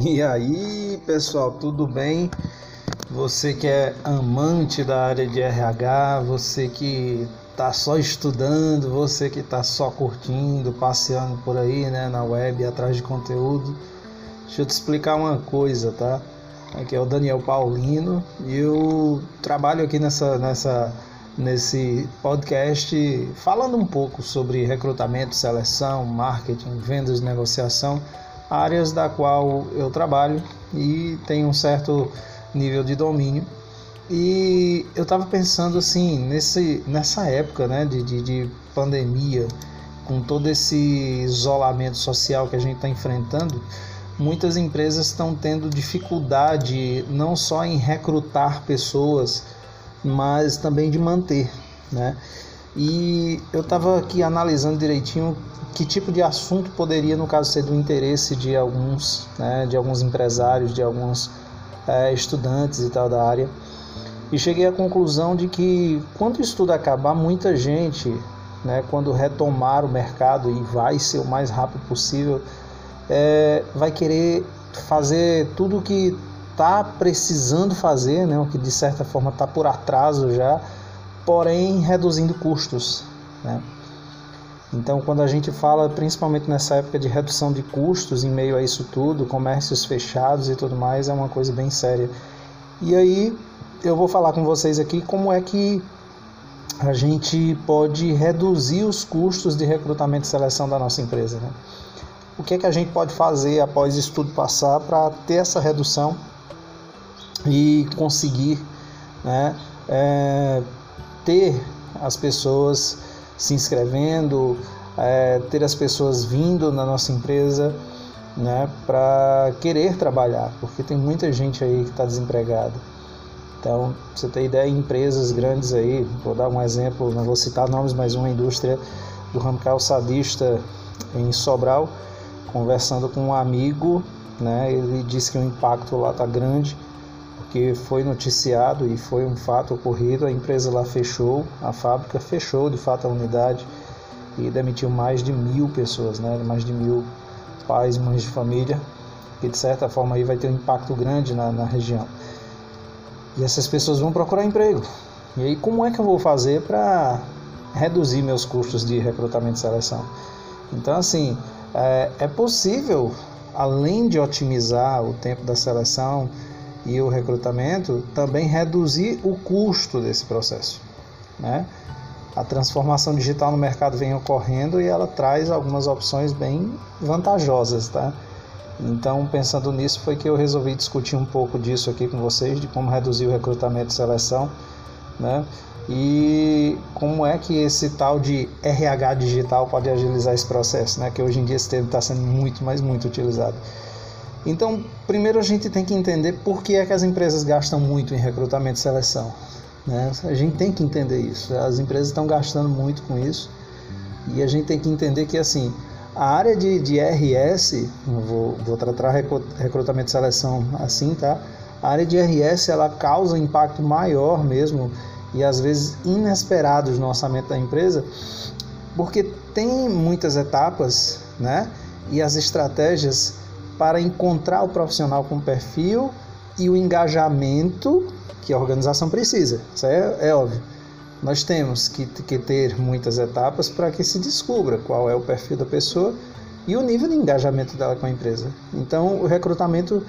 E aí, pessoal, tudo bem? Você que é amante da área de RH, você que tá só estudando, você que tá só curtindo, passeando por aí, né, na web atrás de conteúdo. Deixa eu te explicar uma coisa, tá? Aqui é o Daniel Paulino e eu trabalho aqui nessa nessa nesse podcast falando um pouco sobre recrutamento, seleção, marketing, vendas, negociação, áreas da qual eu trabalho e tenho um certo nível de domínio. E eu estava pensando assim, nesse, nessa época né, de, de, de pandemia, com todo esse isolamento social que a gente está enfrentando, muitas empresas estão tendo dificuldade não só em recrutar pessoas, mas também de manter. Né? E eu estava aqui analisando direitinho que tipo de assunto poderia, no caso, ser do interesse de alguns, né, de alguns empresários, de alguns é, estudantes e tal da área. E cheguei à conclusão de que quando isso tudo acabar, muita gente, né, quando retomar o mercado e vai ser o mais rápido possível, é, vai querer fazer tudo o que está precisando fazer, né, o que de certa forma está por atraso já, porém reduzindo custos. Né? Então, quando a gente fala, principalmente nessa época de redução de custos, em meio a isso tudo, comércios fechados e tudo mais, é uma coisa bem séria. E aí, eu vou falar com vocês aqui como é que a gente pode reduzir os custos de recrutamento e seleção da nossa empresa. Né? O que é que a gente pode fazer após isso tudo passar para ter essa redução e conseguir né, é, ter as pessoas se inscrevendo, é, ter as pessoas vindo na nossa empresa né, para querer trabalhar, porque tem muita gente aí que está desempregada. Então, você tem ideia, empresas grandes aí, vou dar um exemplo, não vou citar nomes, mas uma indústria do ramo calçadista em Sobral, conversando com um amigo, né, ele disse que o impacto lá está grande, porque foi noticiado e foi um fato ocorrido, a empresa lá fechou, a fábrica fechou de fato a unidade e demitiu mais de mil pessoas, né? mais de mil pais, mães de família, que de certa forma aí vai ter um impacto grande na, na região. E essas pessoas vão procurar emprego. E aí como é que eu vou fazer para reduzir meus custos de recrutamento e seleção? Então assim, é, é possível, além de otimizar o tempo da seleção, e o recrutamento, também reduzir o custo desse processo. Né? A transformação digital no mercado vem ocorrendo e ela traz algumas opções bem vantajosas. Tá? Então, pensando nisso, foi que eu resolvi discutir um pouco disso aqui com vocês, de como reduzir o recrutamento e seleção, né? E como é que esse tal de RH digital pode agilizar esse processo, né? Que hoje em dia esse termo está sendo muito, mas muito utilizado. Então, primeiro a gente tem que entender por que é que as empresas gastam muito em recrutamento e seleção. Né? A gente tem que entender isso. As empresas estão gastando muito com isso e a gente tem que entender que assim a área de, de RS, vou, vou tratar recrutamento e seleção assim, tá? A área de RS ela causa impacto maior mesmo e às vezes inesperados no orçamento da empresa, porque tem muitas etapas, né? E as estratégias para encontrar o profissional com perfil e o engajamento que a organização precisa. Isso é, é óbvio. Nós temos que, que ter muitas etapas para que se descubra qual é o perfil da pessoa e o nível de engajamento dela com a empresa. Então, o recrutamento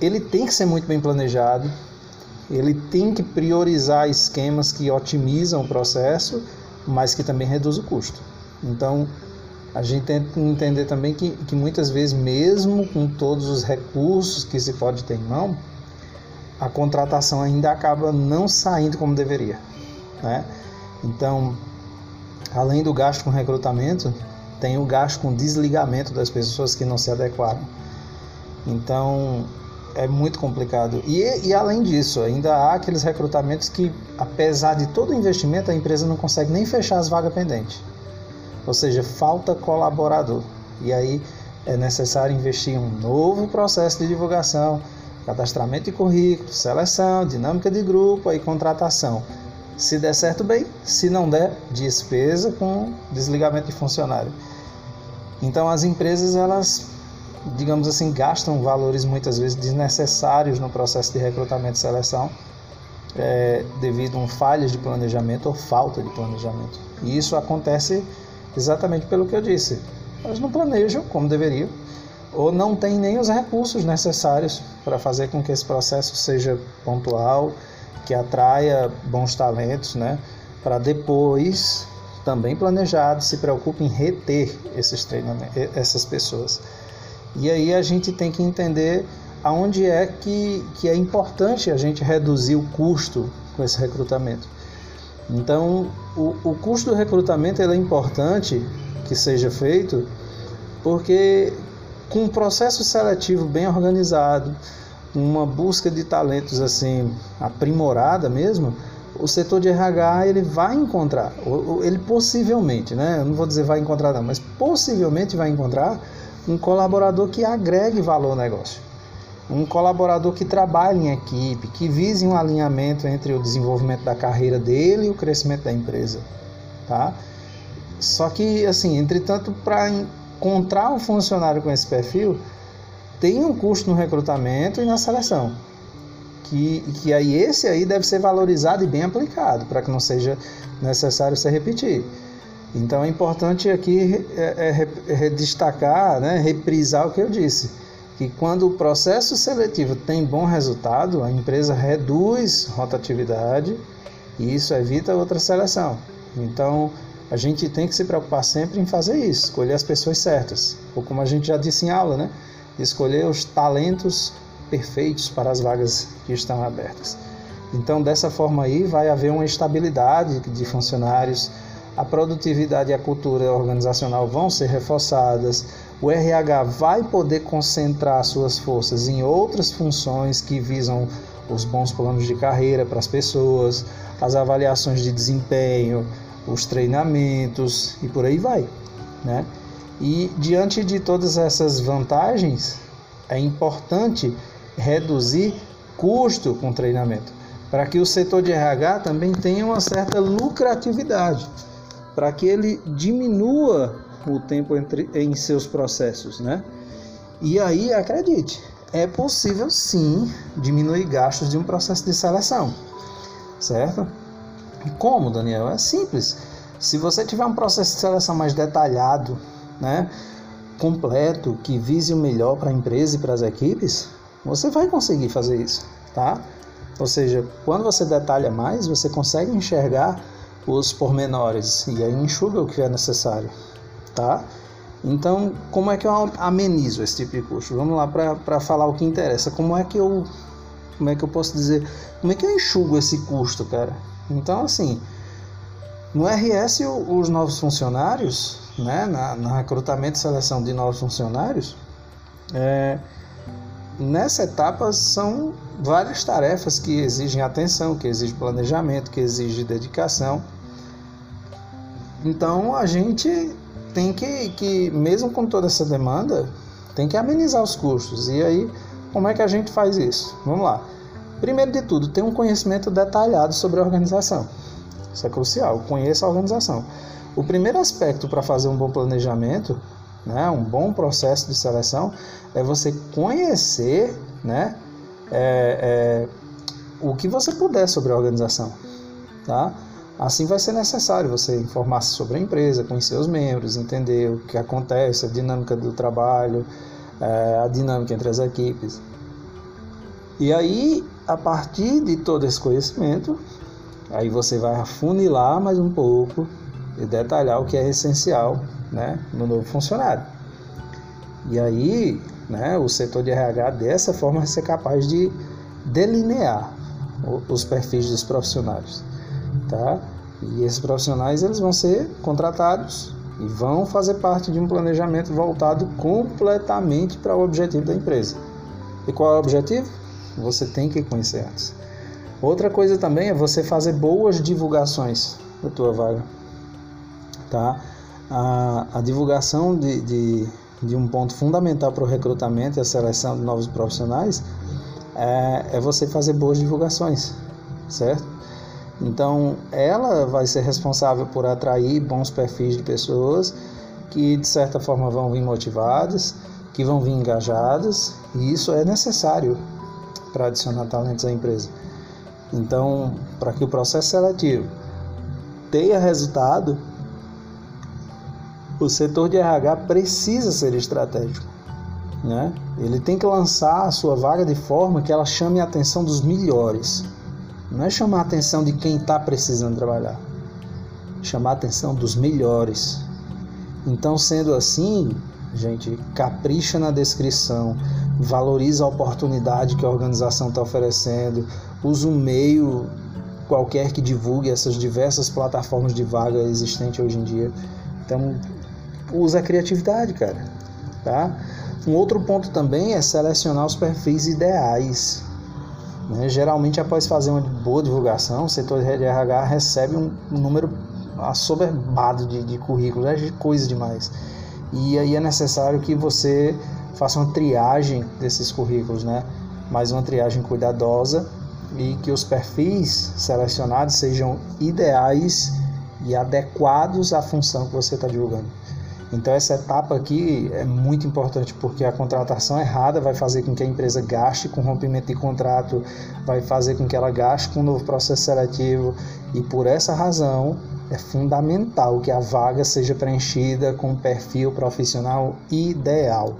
ele tem que ser muito bem planejado, ele tem que priorizar esquemas que otimizam o processo, mas que também reduzem o custo. Então, a gente tem que entender também que, que muitas vezes, mesmo com todos os recursos que se pode ter em mão, a contratação ainda acaba não saindo como deveria. Né? Então, além do gasto com recrutamento, tem o gasto com desligamento das pessoas que não se adequaram. Então, é muito complicado. E, e além disso, ainda há aqueles recrutamentos que, apesar de todo o investimento, a empresa não consegue nem fechar as vagas pendentes. Ou seja, falta colaborador. E aí é necessário investir em um novo processo de divulgação, cadastramento de currículo, seleção, dinâmica de grupo e contratação. Se der certo, bem. Se não der, despesa com desligamento de funcionário. Então as empresas elas digamos assim, gastam valores muitas vezes desnecessários no processo de recrutamento e seleção, é, devido a falhas de planejamento ou falta de planejamento. E isso acontece exatamente pelo que eu disse. Elas não planejam como deveriam, ou não têm nem os recursos necessários para fazer com que esse processo seja pontual, que atraia bons talentos, né? Para depois, também planejado, se preocupe em reter esses treinamentos, essas pessoas. E aí a gente tem que entender aonde é que, que é importante a gente reduzir o custo com esse recrutamento. Então, o, o custo do recrutamento é importante que seja feito porque com um processo seletivo bem organizado, uma busca de talentos assim aprimorada mesmo, o setor de RH ele vai encontrar, ele possivelmente, né? Eu não vou dizer vai encontrar não, mas possivelmente vai encontrar um colaborador que agregue valor ao negócio. Um colaborador que trabalhe em equipe, que vise um alinhamento entre o desenvolvimento da carreira dele e o crescimento da empresa, tá? Só que assim, entretanto, para encontrar um funcionário com esse perfil, tem um custo no recrutamento e na seleção. Que, que aí esse aí deve ser valorizado e bem aplicado, para que não seja necessário se repetir. Então é importante aqui é, é, é destacar, né, reprisar o que eu disse, que quando o processo seletivo tem bom resultado, a empresa reduz rotatividade e isso evita outra seleção. Então a gente tem que se preocupar sempre em fazer isso, escolher as pessoas certas, ou como a gente já disse em aula, né, escolher os talentos perfeitos para as vagas que estão abertas. Então dessa forma aí vai haver uma estabilidade de funcionários a produtividade e a cultura organizacional vão ser reforçadas, o RH vai poder concentrar suas forças em outras funções que visam os bons planos de carreira para as pessoas, as avaliações de desempenho, os treinamentos e por aí vai, né? E diante de todas essas vantagens, é importante reduzir custo com treinamento, para que o setor de RH também tenha uma certa lucratividade para que ele diminua o tempo entre, em seus processos, né? E aí, acredite, é possível sim diminuir gastos de um processo de seleção, certo? Como, Daniel? É simples. Se você tiver um processo de seleção mais detalhado, né, completo, que vise o melhor para a empresa e para as equipes, você vai conseguir fazer isso, tá? Ou seja, quando você detalha mais, você consegue enxergar os pormenores e aí enxuga o que é necessário, tá? Então, como é que eu amenizo esse tipo de custo? Vamos lá para falar o que interessa. Como é que eu como é que eu posso dizer, como é que eu enxugo esse custo, cara? Então, assim, no RS os novos funcionários, né, na, na recrutamento e seleção de novos funcionários, é, nessa etapa são várias tarefas que exigem atenção, que exigem planejamento, que exigem dedicação então a gente tem que, que, mesmo com toda essa demanda, tem que amenizar os custos. E aí, como é que a gente faz isso? Vamos lá. Primeiro de tudo, ter um conhecimento detalhado sobre a organização. Isso é crucial, conheça a organização. O primeiro aspecto para fazer um bom planejamento, né, um bom processo de seleção, é você conhecer né, é, é, o que você puder sobre a organização. Tá? Assim vai ser necessário você informar sobre a empresa, conhecer os membros, entender o que acontece, a dinâmica do trabalho, é, a dinâmica entre as equipes. E aí, a partir de todo esse conhecimento, aí você vai afunilar mais um pouco e detalhar o que é essencial né, no novo funcionário. E aí, né, o setor de RH dessa forma vai ser capaz de delinear os perfis dos profissionais tá? E esses profissionais eles vão ser contratados e vão fazer parte de um planejamento voltado completamente para o objetivo da empresa. E qual é o objetivo? Você tem que conhecer antes. Outra coisa também é você fazer boas divulgações da tua vaga, tá? A, a divulgação de, de, de um ponto fundamental para o recrutamento e a seleção de novos profissionais é, é você fazer boas divulgações, certo? Então, ela vai ser responsável por atrair bons perfis de pessoas que, de certa forma, vão vir motivadas, que vão vir engajadas e isso é necessário para adicionar talentos à empresa. Então, para que o processo seletivo tenha resultado, o setor de RH precisa ser estratégico. Né? Ele tem que lançar a sua vaga de forma que ela chame a atenção dos melhores. Não é chamar a atenção de quem está precisando trabalhar, chamar a atenção dos melhores. Então, sendo assim, gente, capricha na descrição, valoriza a oportunidade que a organização está oferecendo, usa um meio qualquer que divulgue essas diversas plataformas de vaga existentes hoje em dia. Então, usa a criatividade, cara, tá? Um outro ponto também é selecionar os perfis ideais. Né? Geralmente, após fazer uma boa divulgação, o setor de RH recebe um, número assoberbado de, de currículos, é coisa demais. E aí é necessário que você faça uma triagem desses currículos, né? Mas uma triagem cuidadosa e que os perfis selecionados sejam ideais e adequados à função que você está divulgando. Então essa etapa aqui é muito importante porque a contratação errada vai fazer com que a empresa gaste com rompimento de contrato, vai fazer com que ela gaste com um novo processo seletivo e por essa razão é fundamental que a vaga seja preenchida com um perfil profissional ideal,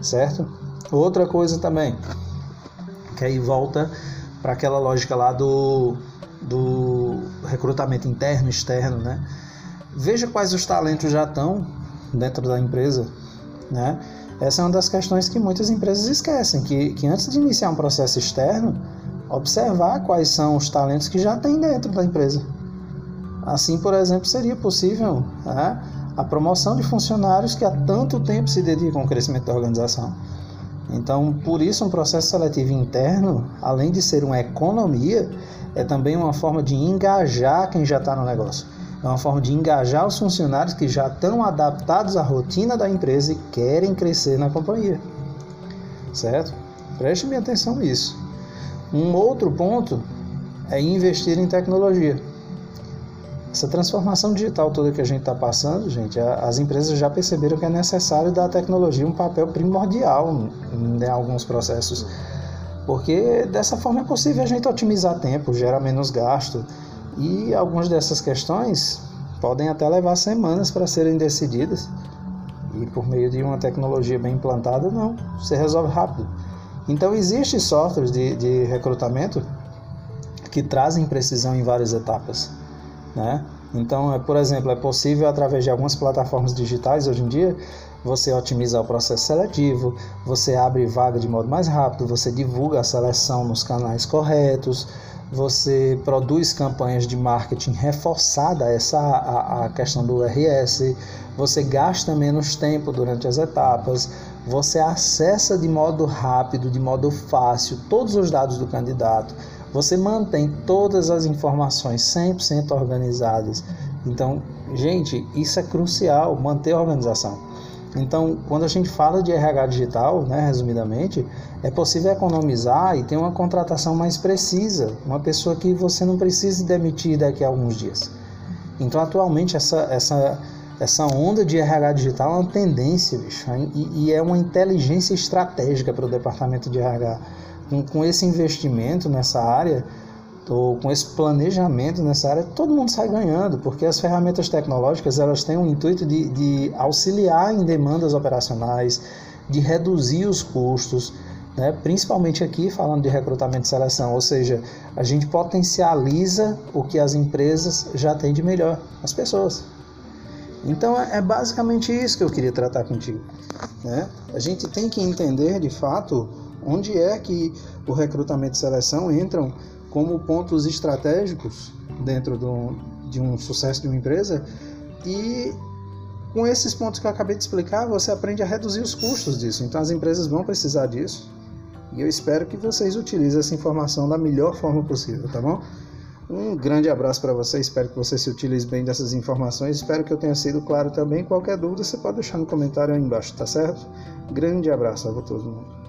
certo? Outra coisa também, que aí volta para aquela lógica lá do, do recrutamento interno e externo, né? Veja quais os talentos já estão dentro da empresa, né? Essa é uma das questões que muitas empresas esquecem, que, que antes de iniciar um processo externo, observar quais são os talentos que já tem dentro da empresa. Assim, por exemplo, seria possível né, a promoção de funcionários que há tanto tempo se dedicam ao crescimento da organização. Então, por isso, um processo seletivo interno, além de ser uma economia, é também uma forma de engajar quem já está no negócio. É uma forma de engajar os funcionários que já estão adaptados à rotina da empresa e querem crescer na companhia. Certo? Preste bem atenção nisso. Um outro ponto é investir em tecnologia. Essa transformação digital toda que a gente está passando, gente, as empresas já perceberam que é necessário dar à tecnologia um papel primordial em alguns processos. Porque dessa forma é possível a gente otimizar tempo, gerar menos gasto, e algumas dessas questões podem até levar semanas para serem decididas. E por meio de uma tecnologia bem implantada, não, você resolve rápido. Então, existem softwares de, de recrutamento que trazem precisão em várias etapas. Né? Então, é, por exemplo, é possível através de algumas plataformas digitais hoje em dia você otimizar o processo seletivo, você abre vaga de modo mais rápido, você divulga a seleção nos canais corretos, você produz campanhas de marketing reforçada essa a, a questão do RS, você gasta menos tempo durante as etapas, você acessa de modo rápido, de modo fácil todos os dados do candidato, você mantém todas as informações 100% organizadas. Então, gente, isso é crucial, manter a organização. Então, quando a gente fala de RH digital, né, resumidamente, é possível economizar e ter uma contratação mais precisa, uma pessoa que você não precise demitir daqui a alguns dias. Então, atualmente, essa, essa, essa onda de RH digital é uma tendência, bicho, e, e é uma inteligência estratégica para o departamento de RH. Com, com esse investimento nessa área, ou com esse planejamento nessa área, todo mundo sai ganhando, porque as ferramentas tecnológicas elas têm o intuito de, de auxiliar em demandas operacionais, de reduzir os custos, né? principalmente aqui falando de recrutamento e seleção, ou seja, a gente potencializa o que as empresas já têm de melhor, as pessoas. Então é, é basicamente isso que eu queria tratar contigo. Né? A gente tem que entender de fato onde é que o recrutamento e seleção entram como pontos estratégicos dentro do, de um sucesso de uma empresa e com esses pontos que eu acabei de explicar, você aprende a reduzir os custos disso. Então as empresas vão precisar disso. E eu espero que vocês utilizem essa informação da melhor forma possível, tá bom? Um grande abraço para você, espero que você se utilize bem dessas informações. Espero que eu tenha sido claro também. Qualquer dúvida você pode deixar no comentário aí embaixo, tá certo? Grande abraço a todo mundo.